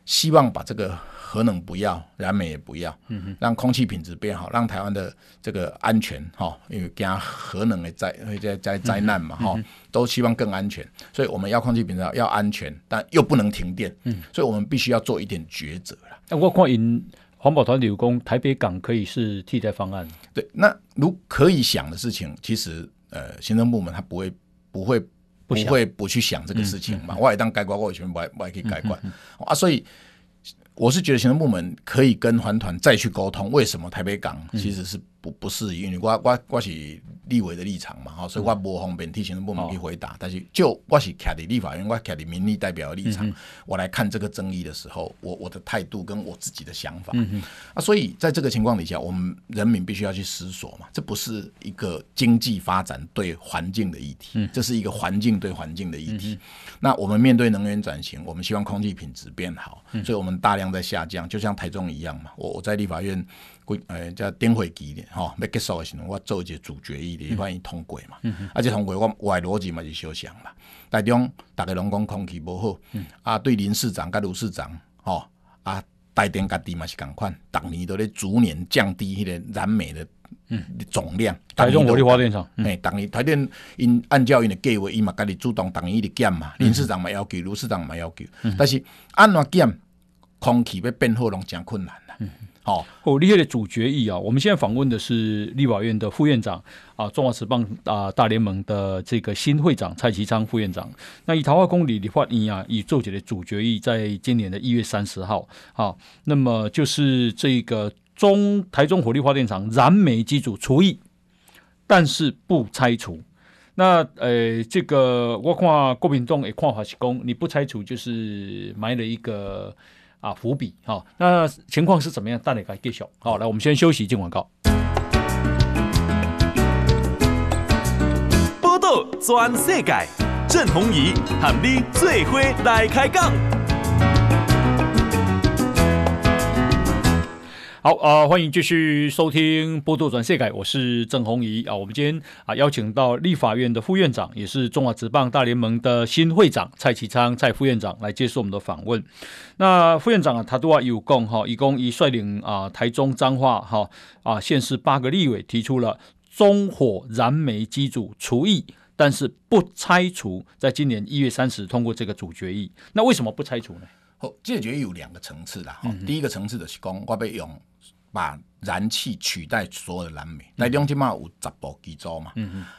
希望把这个。核能不要，燃煤也不要，让空气品质变好，让台湾的这个安全哈，因为加核能的灾会在灾灾难嘛哈，都希望更安全，所以我们要空气品质，要安全，但又不能停电，所以我们必须要做一点抉择了。那我看因环保团体有讲，台北港可以是替代方案。对，那如可以想的事情，其实呃，行政部门他不会不会不会不去想这个事情嘛，我也当改管，我也全部我也可以改管啊，所以。我是觉得行政部门可以跟环团再去沟通，为什么台北港其实是不不适宜？因为我我我是立委的立场嘛，哈，所以我不方便替行政部门去回答。但是就我是徛伫立法院，我徛伫民意代表的立场，我来看这个争议的时候，我我的态度跟我自己的想法，啊，所以在这个情况底下，我们人民必须要去思索嘛，这不是一个经济发展对环境的议题，这是一个环境对环境的议题。那我们面对能源转型，我们希望空气品质变好，所以我们大量在下降，就像台中一样嘛。我我在立法院，规呃叫顶会期的哈，要结束的时阵，我做一个主决议的，欢迎通过嘛。而且通过我我的逻辑嘛是相像嘛。台中大家拢讲空气无好，啊，对林市长甲卢市长，吼啊，台电家己嘛是共款，逐年都咧逐年降低迄个燃煤的。嗯，总量台中火力发电厂，哎，逐年台电因按照因的计划，伊嘛家己主动逐年伊的减嘛，林市长嘛要求，卢市长嘛要求，但是安怎减，空气要变好拢诚困难啦。好，哦，厉害的主决议啊！我们现在访问的是立法院的副院长啊，中华职棒啊大联盟的这个新会长蔡其昌副院长。那以桃花公里的发议啊，以奏解的主决议，在今年的一月三十号，好，那么就是这个。中台中火力发电厂燃煤机组除役，但是不拆除。那呃，这个我看郭品东也看法是讲，你不拆除就是埋了一个啊伏笔哈、哦。那情况是怎么样？大家可以揭晓。好，来，我们先休息，进广告。报道全世界，郑鸿仪喊你最伙来开讲。好啊、呃，欢迎继续收听《波多转世改》，我是郑红怡啊。我们今天啊邀请到立法院的副院长，也是中华职棒大联盟的新会长蔡其昌蔡副院长来接受我们的访问。那副院长啊，他都话有共哈，一共已率领啊台中彰化哈啊县市八个立委提出了中火燃煤机组除役，但是不拆除，在今年一月三十通过这个主决议。那为什么不拆除呢？哦，这个决议有两个层次啦。哈，第一个层次的是讲我要用。把燃气取代所有的燃煤，台中即马有十部机组嘛，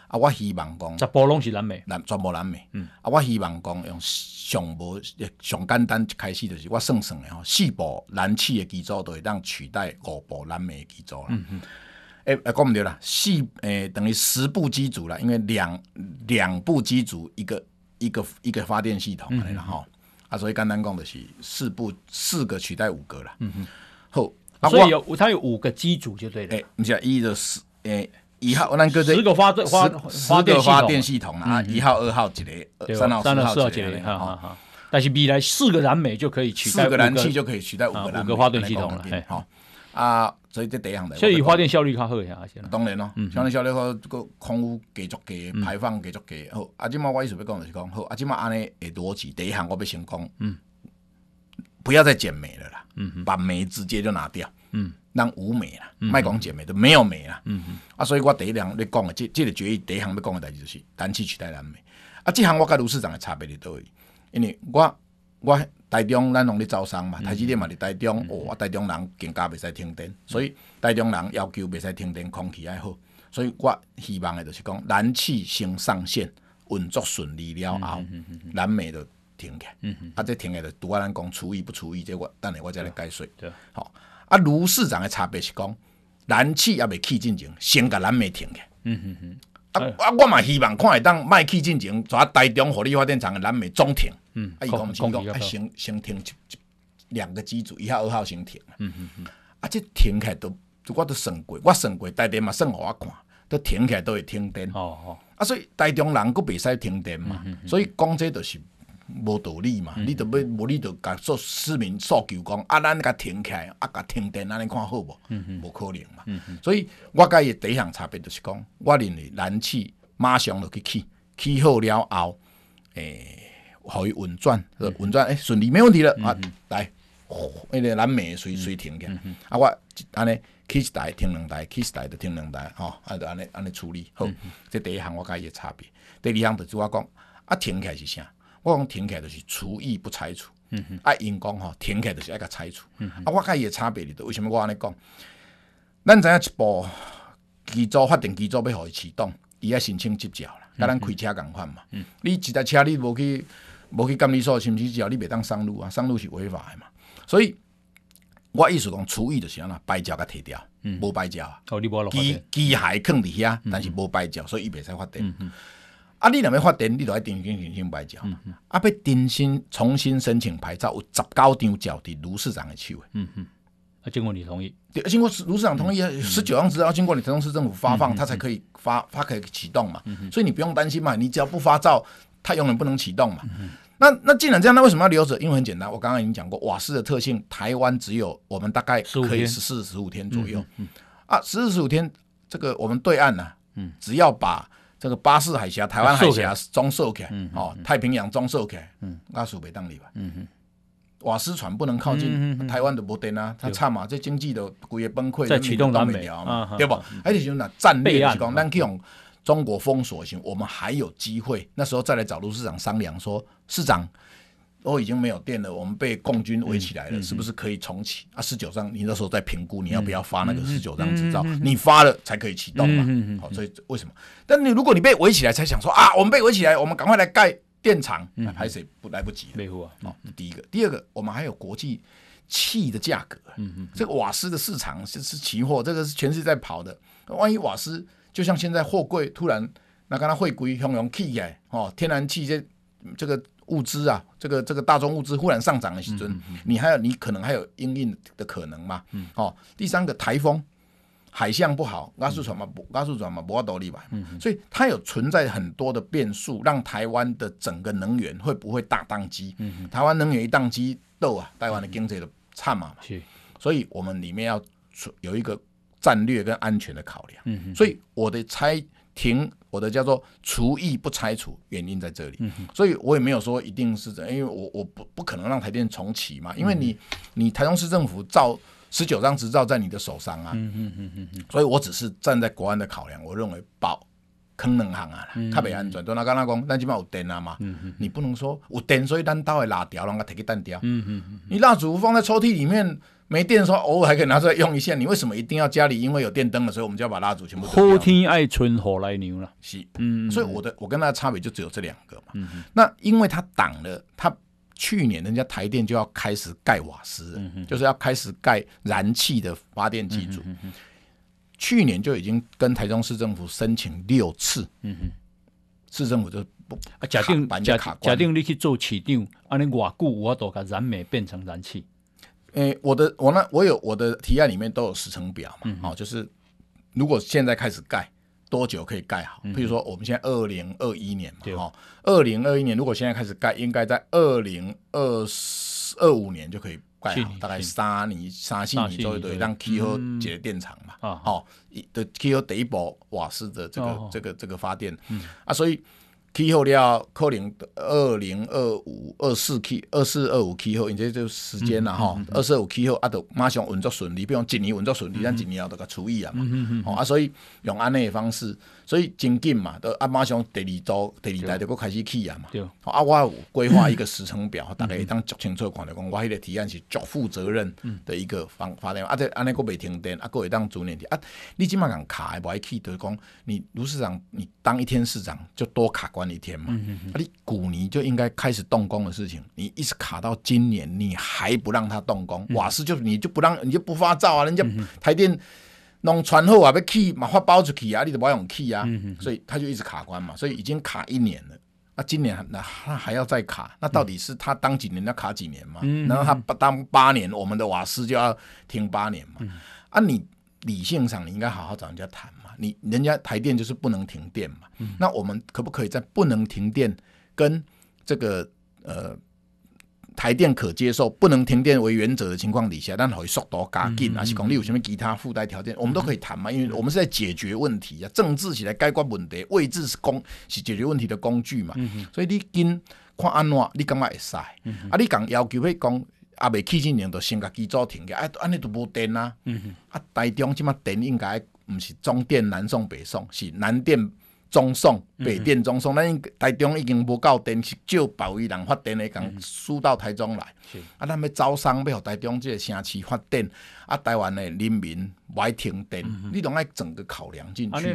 啊，我希望讲十部拢是燃煤，燃全部燃煤，嗯、啊，我希望讲用上无上简单一开始就是我算算的吼，四部燃气的机组都会当取代五部燃煤的机组啦。嗯哎哎，讲唔对啦，四诶、欸、等于十部机组了，因为两两部机组一个一个一个发电系统然后、嗯、啊，所以简单讲的是四部四个取代五个了。嗯哼，好，啊、所以有它有五个机组就对了。哎、欸，你讲一的十诶一号，那个十个发电发十个发电系统啊，一号、二号几个，三号、四号几个，哈哈。但是未来四个燃煤就可以取代四个燃气就可以取代五个五个发电系统了。好啊，所以这第一项的。所以发电效率较好一些，当然咯，嗯相对效率好，这个空污继续低，排放继续低。好，啊，今嘛我意思要讲就是讲，好，啊，今嘛安尼的逻辑，第一项我要先讲，嗯，不要再减煤了啦，嗯，把煤直接就拿掉，嗯，让无煤啦，卖讲减煤都没有煤啦，嗯嗯，啊，所以我第一项要讲的，这这个决议第一项要讲的代志就是燃气取代燃煤，啊，这项我跟卢市长的差别在哪里？因为我我台中咱拢咧招商嘛，台积电嘛伫台中，嗯、哦，台中人更加袂使停电，嗯、所以台中人要求袂使停电，空气还好，所以我希望的就是讲燃气先上线运作顺利了后，燃煤就停起，嗯嗯、啊，这停起就拄啊咱讲除役不除役，这我等下我再来解说。对，好，啊，卢市长的差别是讲燃气也未起进前，先甲燃煤停起。嗯哼哼。啊啊！我嘛希望看会当卖气进前，抓台中火力发电厂的燃煤总停。嗯，啊，伊讲是讲啊，先先停两个机组，一号、二号先停。嗯嗯嗯。啊，这停起来都，我都算过，我算过台电嘛算互我看，都停起来都会停电。哦哦。啊，所以台中人佫袂使停电嘛，所以讲这就是。无道理嘛，嗯、你着要无你着甲做市民诉求讲，啊，咱甲停起来，啊，甲停电，安尼看好无？无、可能嘛。嗯、所以我甲伊第一项差别就是讲，我认为燃气马上就去起，起好了后，诶、欸，互伊运转，运转诶顺利，没问题了。嗯、啊，来，迄个燃煤随随停起，嗯、啊，我安尼起一台停两台，起一台就停两台，吼、哦，啊，就安尼安尼处理好。嗯、哼这第一项我甲伊差别，第二项就是我讲，啊，停起来是啥？我讲停起来就是除役不拆除，嗯哼，啊，因讲吼停起来就是爱甲拆除，嗯、哼。啊，我甲伊个差别哩，为什么我安尼讲？咱知影一部机组发电机组要互伊启动，伊爱申请执照啦，甲咱开车共款嘛。嗯、你一台车你无去无去监理所申请执照，你袂当上路啊，上路是违法的嘛。所以我意思讲厨艺就是安那牌照甲摕掉，无牌照啊，机机械囥伫遐，但是无牌照，所以伊袂使发电。嗯嗯啊！你若要发电，你就要重新申请牌照。啊，要重新重新申请牌照，有十九张照伫卢市长的手。嗯哼，啊，经过你同意，对，经过卢市长同意，十九张执照经过你台中市政府发放，它才可以发，它可以启动嘛。所以你不用担心嘛，你只要不发照，它永远不能启动嘛。那那既然这样，那为什么要留着？因为很简单，我刚刚已经讲过，瓦斯的特性，台湾只有我们大概可以十四十五天左右。啊，十四十五天，这个我们对岸呢、只要把这个巴士海峡、台湾海峡装收起来，哦，太平洋装收起来，属北当里吧，瓦斯船不能靠近台湾的摩登啊，它差嘛，这经济的规个崩溃，在启动当美嘛，对不？而且就是那战略是讲，咱去用中国封锁型，我们还有机会，那时候再来找卢市长商量，说市长。都已经没有电了，我们被共军围起来了，嗯、是不是可以重启？嗯、啊，十九张，你那时候在评估你要不要发那个十九张执照，嗯、你发了才可以启动嘛。嗯、好，所以为什么？但你如果你被围起来，才想说啊，我们被围起来，我们赶快来盖电厂，那拍谁不来不及了。哦，第一个，第二个，我们还有国际气的价格，嗯嗯，这个瓦斯的市场是是期货，这个是全世界在跑的。万一瓦斯就像现在货柜突然那刚刚会贵，熊熊起来哦，天然气这这个。物资啊，这个这个大宗物资忽然上涨的时阵，嗯嗯、你还有你可能还有应应的可能嘛？嗯、哦，第三个台风，海象不好，加速船嘛，加速船嘛，不要多利吧？嗯嗯、所以它有存在很多的变数，让台湾的整个能源会不会大宕机？嗯嗯、台湾能源一宕机，豆啊，台湾的经济就差嘛。是所以我们里面要有一个战略跟安全的考量。嗯嗯、所以我的猜。停，我的叫做除役不拆除，原因在这里，嗯、所以我也没有说一定是这样，因为我我不不可能让台电重启嘛，因为你、嗯、你台中市政府照十九张执照在你的手上啊，所以我只是站在国安的考量，我认为保坑能行啊，特别安全。都那刚刚讲，咱起码有电啊嘛，你不能说有电，所以咱刀会拉掉，让它提个弹掉，你蜡烛放在抽屉里面。没电的时候，偶尔还可以拿出来用一下。你为什么一定要家里因为有电灯了，所以我们就要把蜡烛全部？后天爱春火来牛了，是，嗯，所以我的我跟他的差别就只有这两个嘛。嗯、哼那因为他挡了，他去年人家台电就要开始盖瓦斯，嗯、哼就是要开始盖燃气的发电机组。嗯、哼去年就已经跟台中市政府申请六次，嗯哼，市政府就不啊，假定假卡假定你去做市长，安尼偌久我都把燃煤变成燃气。诶、欸，我的我那我有我的提案里面都有时程表嘛，嗯、哦，就是如果现在开始盖，多久可以盖好？譬如说我们现在二零二一年嘛，哦，二零二一年如果现在开始盖，应该在二零二四二五年就可以盖好，大概三年三四年左右对，让气候节电厂嘛，嗯、哦，的气候第一波瓦斯的这个、哦、这个这个发电，嗯、啊，所以。气候了，可能二零二五、二四 K、二四二五气候，因这就时间了吼。二四二五气候啊，都马上运作顺利，比如一年运作顺利，咱一年后就个除以啊嘛。哦啊，所以用安尼的方式，所以真紧嘛，都啊马上第二周、第二代就佫开始起啊嘛。对。啊，我有规划一个时程表，大家当足清楚看的讲，我迄个提案是足负责任的一个方发电，啊，这安尼个未停电，啊，佫会当逐年提啊。你即马讲卡的无爱去，就是讲你卢市长，你当一天市长就多卡关一天嘛。啊，你古尼就应该开始动工的事情，你一直卡到今年，你还不让他动工，瓦斯就你就不让，你就不发照啊，人家台电弄船后啊，被气嘛发包出去啊，你都不用气啊，所以他就一直卡关嘛，所以已经卡一年了，那今年那他还要再卡，那到底是他当几年要卡几年嘛？然后他当八年，我们的瓦斯就要停八年嘛？啊，你理性上你应该好好找人家谈嘛。你人家台电就是不能停电嘛，嗯、那我们可不可以在不能停电跟这个呃台电可接受不能停电为原则的情况底下，但可以速度加紧，还是讲你有什么其他附带条件，我们都可以谈嘛，因为我们是在解决问题啊，政治是来解决问题，位置是工是解决问题的工具嘛，所以你跟看安怎，你感觉会使，啊，你讲要求去讲。啊，未起之前就先甲机组停嘅，啊，安尼就无电啊！嗯、啊，台中即马电应该毋是中电南送北送，是南电中送北电中送。咱、嗯、台中已经无够电，是借别位人发电嚟讲输到台中来。是啊，咱要招商，要互台中这个城市发电，啊，台湾的人民不爱停电，嗯、你拢爱整个考量进去。啊，那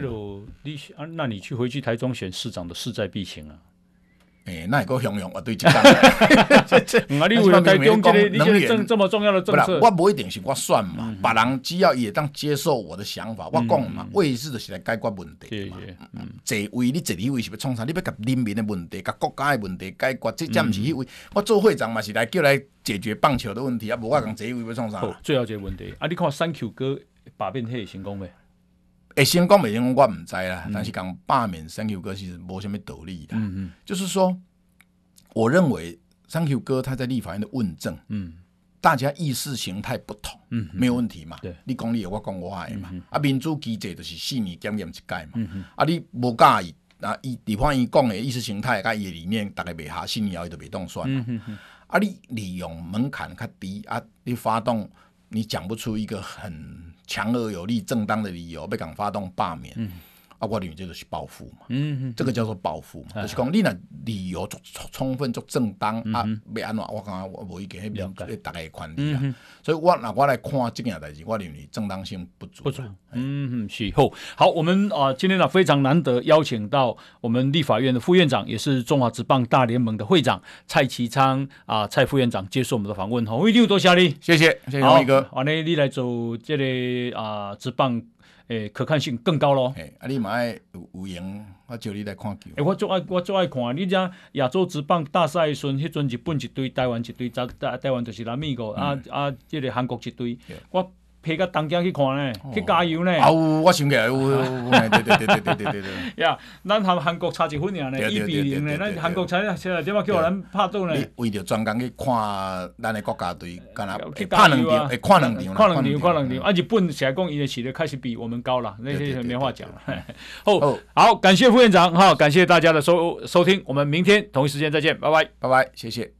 你啊，那你去回去台中选市长的势在必行啊！诶，那个雄雄啊，对，这样。啊，你为了台中这个，你这个这么重要的政策，我不一定是我算嘛，别人只要也当接受我的想法，我讲嘛，位置就是来解决问题嘛。坐位你坐你位是要创啥？你要甲人民的问题、甲国家的问题解决，这这不是迄位。我做会长嘛，是来叫来解决棒球的问题，啊，无我讲坐位要创啥？最后一个问题，啊，你看三 Q 哥罢免会成功没？诶，先讲没成功我唔知啦，但是讲罢免三 Q 哥其实无什么道理的。嗯嗯，就是说，我认为三 Q 哥他在立法院的问政，嗯，大家意识形态不同，嗯，没有问题嘛。对，你讲你的，我讲我的嘛。啊，民主机制就是四年检验一届嘛。啊，你无介意，啊，伊立法院讲的意识形态，甲伊的理念，大概未合，四年后伊就未当选。啊，你利用门槛较低，啊，你发动，你讲不出一个很。强而有力、正当的理由，被港发动罢免。啊，我认为这就是报复嘛，嗯嗯，这个叫做报复嘛，就是讲你那理由足充分、足正当啊，要安怎我讲我无意见，迄边大概权利啊，所以我那我来看这件代志，我认为正当性不足。不足，嗯嗯，是好，好，我们啊，今天呢非常难得邀请到我们立法院的副院长，也是中华职棒大联盟的会长蔡其昌啊，蔡副院长接受我们的访问，好，一定多谢你，谢谢，谢谢龙一哥，好，那你来做这个啊职棒。诶，可看性更高咯。诶，啊，你嘛爱有有闲，我招你来看球。诶，我最爱我最爱看，你讲亚洲职棒大赛时阵，迄阵日本一队，台湾一队，台台湾就是南美国，啊啊，即个韩国一队，我。皮到东京去看呢，去加油呢。啊，有，我想起来，有，对对对对对对对。呀，咱和韩国差一分尔呢，一比零呢，咱韩国差差点仔叫咱拍到呢。为着专工去看咱的国家队，干哪去拍两场，会看两场，看两场，看两场。啊，日本实在讲，伊的实力确实比我们高了，那些没话讲了。好，好，感谢副院长，哈，感谢大家的收收听，我们明天同一时间再见，拜拜，拜拜，谢谢。